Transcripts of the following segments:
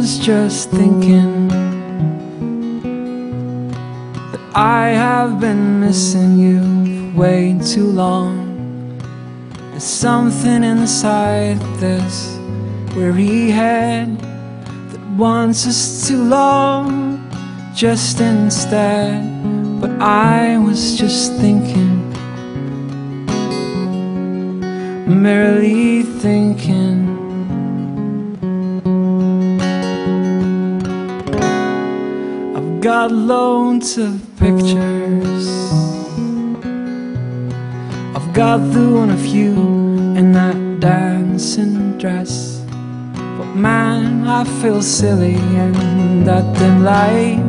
just thinking that I have been missing you way too long. There's something inside this weary head that wants us to long just instead. But I was just thinking, merely thinking. Got loads of pictures. I've got the one of you in that dancing dress. But man, I feel silly in that dim light.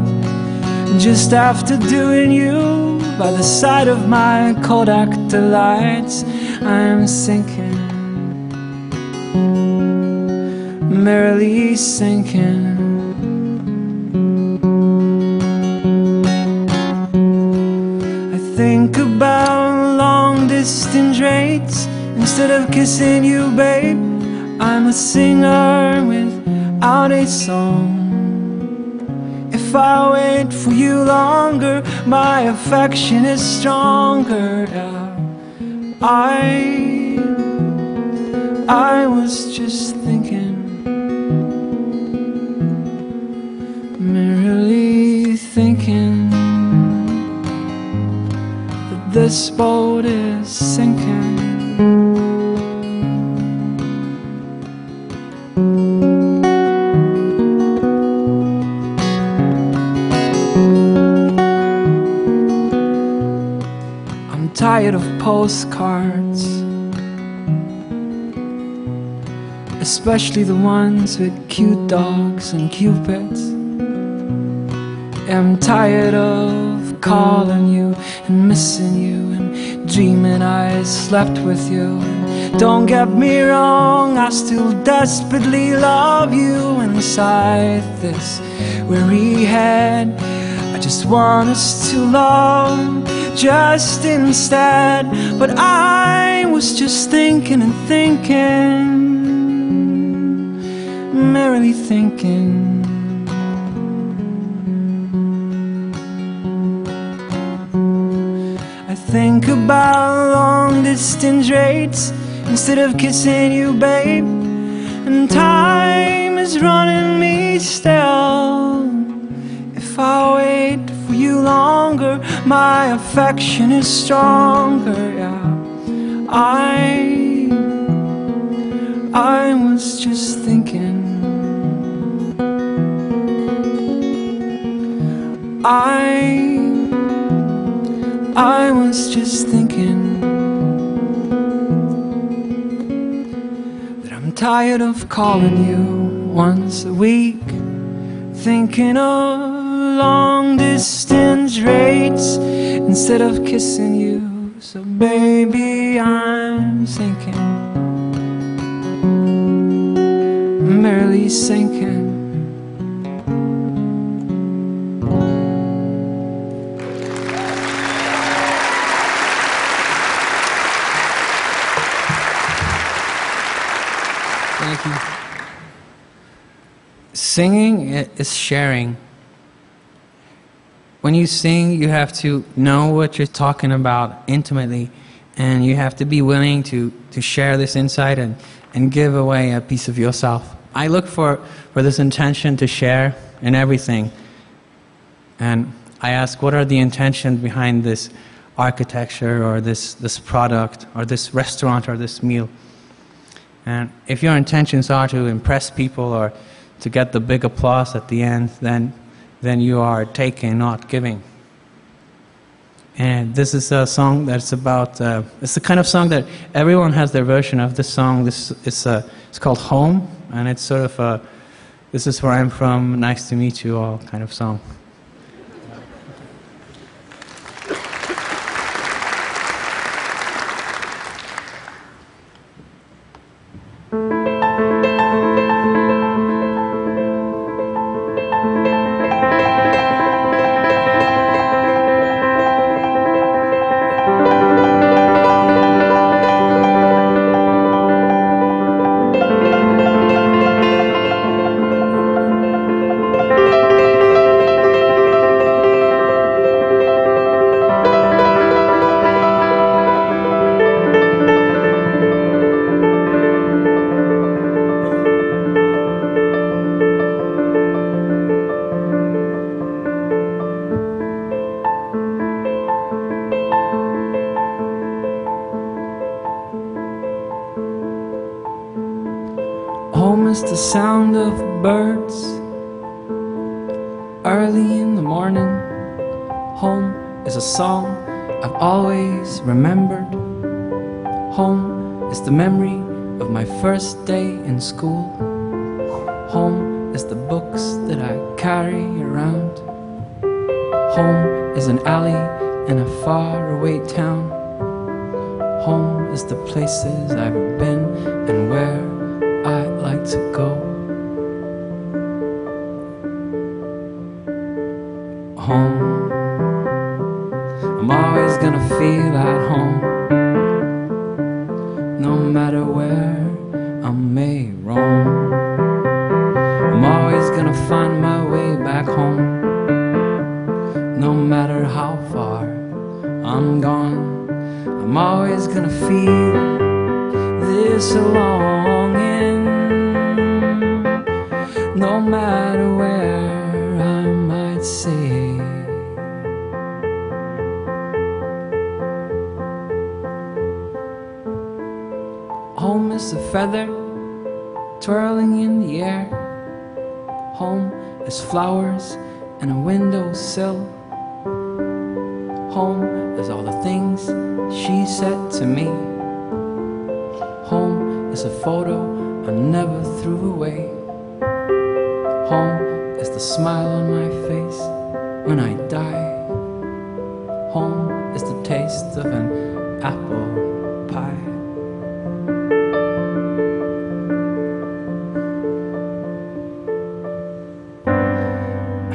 Just after doing you by the side of my Kodak delights, I'm sinking, merrily sinking. Long distance rates instead of kissing you, babe. I'm a singer without a song. If I wait for you longer, my affection is stronger. I, I was just thinking, this boat is sinking. I'm tired of postcards, especially the ones with cute dogs and cupids. I'm tired of calling you and missing you and dreaming I slept with you. Don't get me wrong, I still desperately love you inside this weary head. I just want us to love just instead. But I was just thinking and thinking, merrily thinking. Think about long distance rates instead of kissing you, babe. And time is running me still. If I wait for you longer, my affection is stronger. Yeah, I, I was just thinking. I, I was just thinking that I'm tired of calling you once a week, thinking of long distance rates instead of kissing you. So, baby, I'm sinking, merely sinking. Thank you. Singing is sharing. When you sing, you have to know what you're talking about intimately, and you have to be willing to, to share this insight and, and give away a piece of yourself. I look for, for this intention to share in everything. And I ask, what are the intentions behind this architecture or this, this product or this restaurant or this meal? And if your intentions are to impress people or to get the big applause at the end, then, then you are taking, not giving. And this is a song that's about, uh, it's the kind of song that everyone has their version of this song. This is uh, it's called Home, and it's sort of a, this is where I'm from, nice to meet you all kind of song. The sound of birds. Early in the morning, home is a song I've always remembered. Home is the memory of my first day in school. Home is the books that I carry around. Home is an alley in a faraway town. Home is the places I've been and where To go. Home. I'm always gonna feel at home. No matter where I may roam. I'm always gonna find my way back home. No matter how far I'm gone. I'm always gonna feel this longing, no matter where I might see. Home is a feather twirling in the air. Home is flowers and a windowsill. Home is all the things she said to me. Home is a photo I never threw away. Home is the smile on my face when I die. Home is the taste of an apple pie.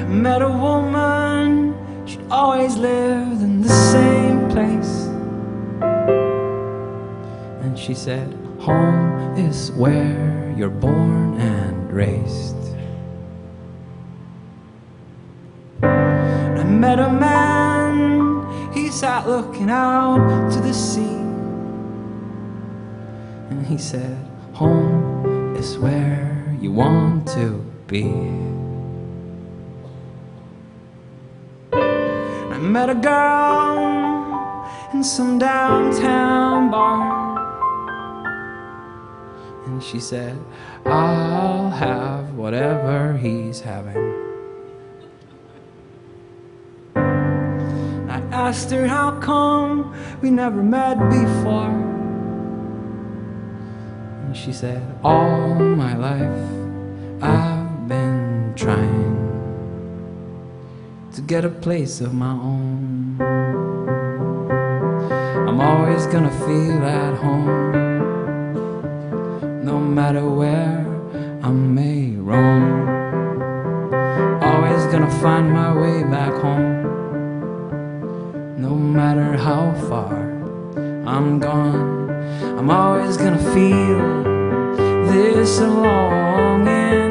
I met a woman, she'd always lived in the same place. And she said, Home is where you're born and raised. Met a man, he sat looking out to the sea. And he said, Home is where you want to be. I met a girl in some downtown bar. And she said, I'll have whatever he's having. Asked her how come we never met before. And she said, All my life I've been trying to get a place of my own. I'm always gonna feel at home, no matter where I may roam. Always gonna find my way back home, matter how far I'm gone. I'm always gonna feel this longing,